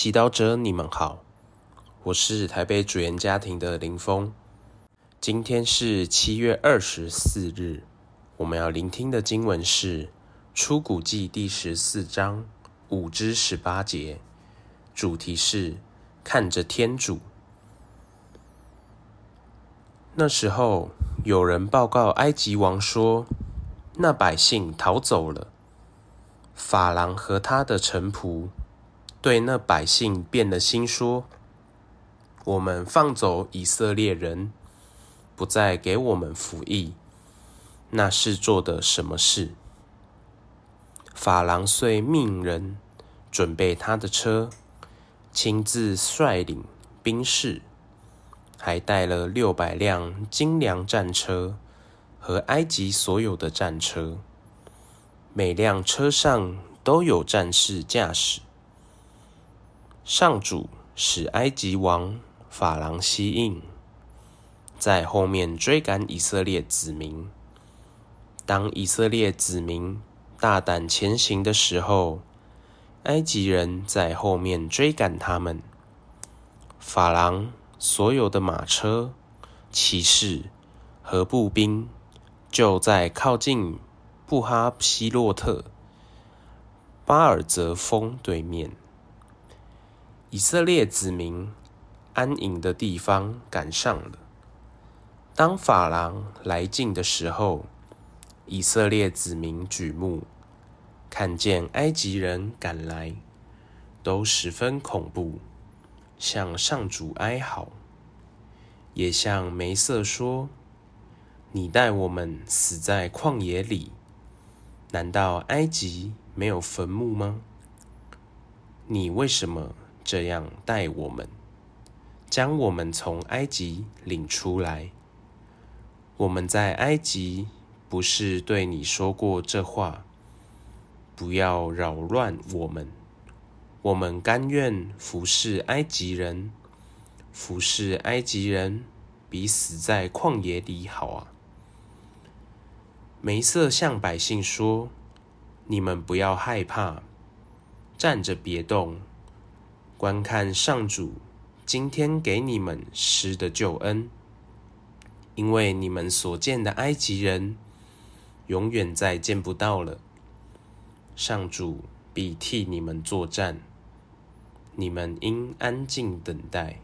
祈祷者，你们好，我是台北主言家庭的林峰。今天是七月二十四日，我们要聆听的经文是《出谷记》第十四章五至十八节，主题是看着天主。那时候，有人报告埃及王说，那百姓逃走了。法郎和他的臣仆对那百姓变了心，说：“我们放走以色列人，不再给我们服役，那是做的什么事？”法郎遂命人准备他的车，亲自率领兵士，还带了六百辆精良战车和埃及所有的战车。每辆车上都有战士驾驶。上主使埃及王法郎西印，在后面追赶以色列子民。当以色列子民大胆前行的时候，埃及人在后面追赶他们。法郎所有的马车、骑士和步兵就在靠近。布哈希洛特、巴尔泽峰对面，以色列子民安营的地方赶上了。当法郎来近的时候，以色列子民举目看见埃及人赶来，都十分恐怖，向上主哀嚎，也向梅瑟说：“你带我们死在旷野里。”难道埃及没有坟墓吗？你为什么这样待我们，将我们从埃及领出来？我们在埃及不是对你说过这话？不要扰乱我们，我们甘愿服侍埃及人，服侍埃及人比死在旷野里好啊！梅瑟向百姓说：“你们不要害怕，站着别动，观看上主今天给你们施的救恩。因为你们所见的埃及人，永远再见不到了。上主必替你们作战，你们应安静等待。”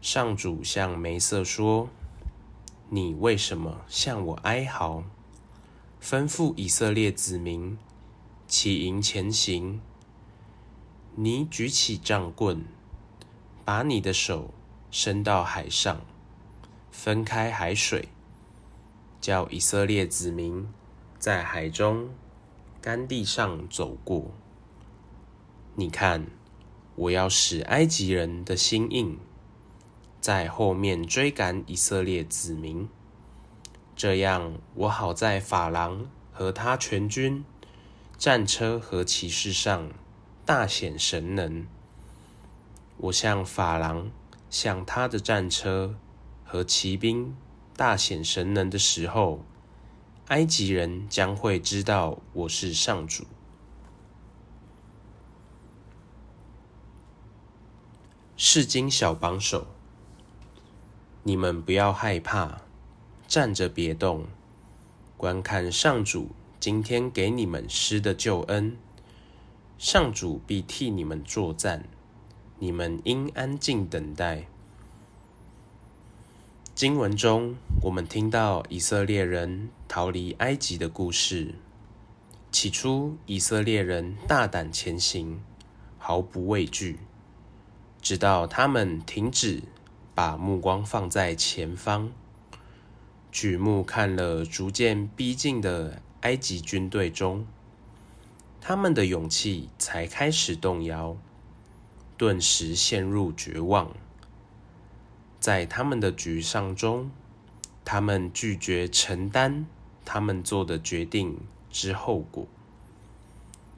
上主向梅瑟说。你为什么向我哀嚎？吩咐以色列子民起营前行。你举起杖棍，把你的手伸到海上，分开海水，叫以色列子民在海中干地上走过。你看，我要使埃及人的心硬。在后面追赶以色列子民，这样我好在法郎和他全军、战车和骑士上大显神能。我向法郎、向他的战车和骑兵大显神能的时候，埃及人将会知道我是上主。圣经小帮手。你们不要害怕，站着别动，观看上主今天给你们施的救恩。上主必替你们作战，你们应安静等待。经文中，我们听到以色列人逃离埃及的故事。起初，以色列人大胆前行，毫不畏惧，直到他们停止。把目光放在前方，举目看了逐渐逼近的埃及军队中，他们的勇气才开始动摇，顿时陷入绝望。在他们的沮丧中，他们拒绝承担他们做的决定之后果，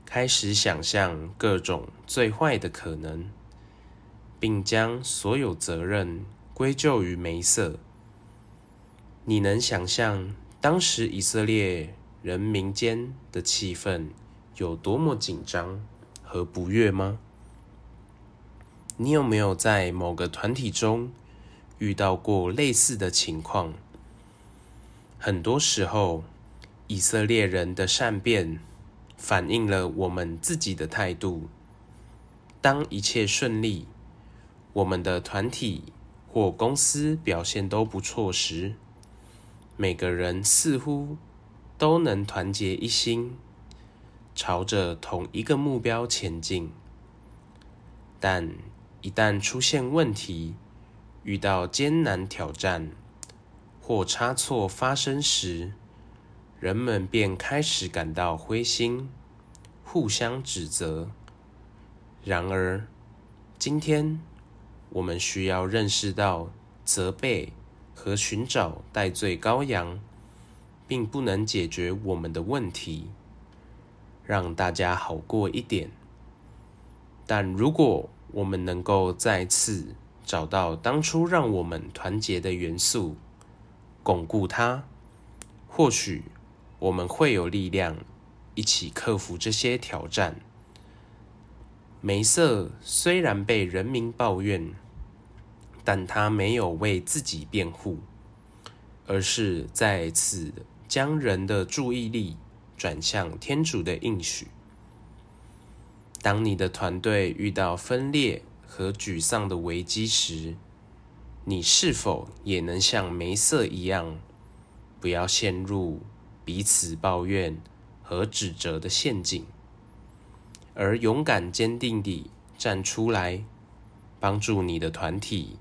开始想象各种最坏的可能。并将所有责任归咎于梅瑟。你能想象当时以色列人民间的气氛有多么紧张和不悦吗？你有没有在某个团体中遇到过类似的情况？很多时候，以色列人的善变反映了我们自己的态度。当一切顺利，我们的团体或公司表现都不错时，每个人似乎都能团结一心，朝着同一个目标前进。但一旦出现问题，遇到艰难挑战或差错发生时，人们便开始感到灰心，互相指责。然而，今天我们需要认识到，责备和寻找代罪羔羊，并不能解决我们的问题，让大家好过一点。但如果我们能够再次找到当初让我们团结的元素，巩固它，或许我们会有力量一起克服这些挑战。梅瑟虽然被人民抱怨，但他没有为自己辩护，而是再次将人的注意力转向天主的应许。当你的团队遇到分裂和沮丧的危机时，你是否也能像梅瑟一样，不要陷入彼此抱怨和指责的陷阱？而勇敢坚定地站出来，帮助你的团体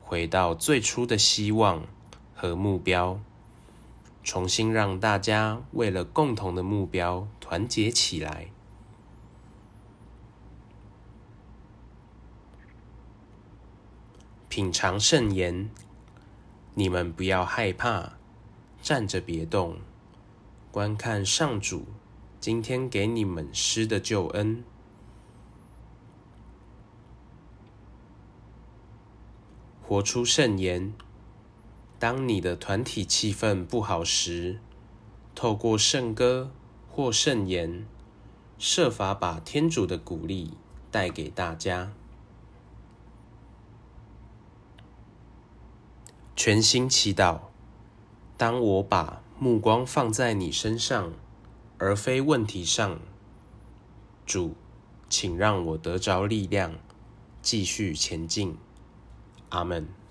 回到最初的希望和目标，重新让大家为了共同的目标团结起来。品尝圣言，你们不要害怕，站着别动，观看上主。今天给你们施的救恩，活出圣言。当你的团体气氛不好时，透过圣歌或圣言，设法把天主的鼓励带给大家。全心祈祷，当我把目光放在你身上。而非问题上，主，请让我得着力量，继续前进。阿门。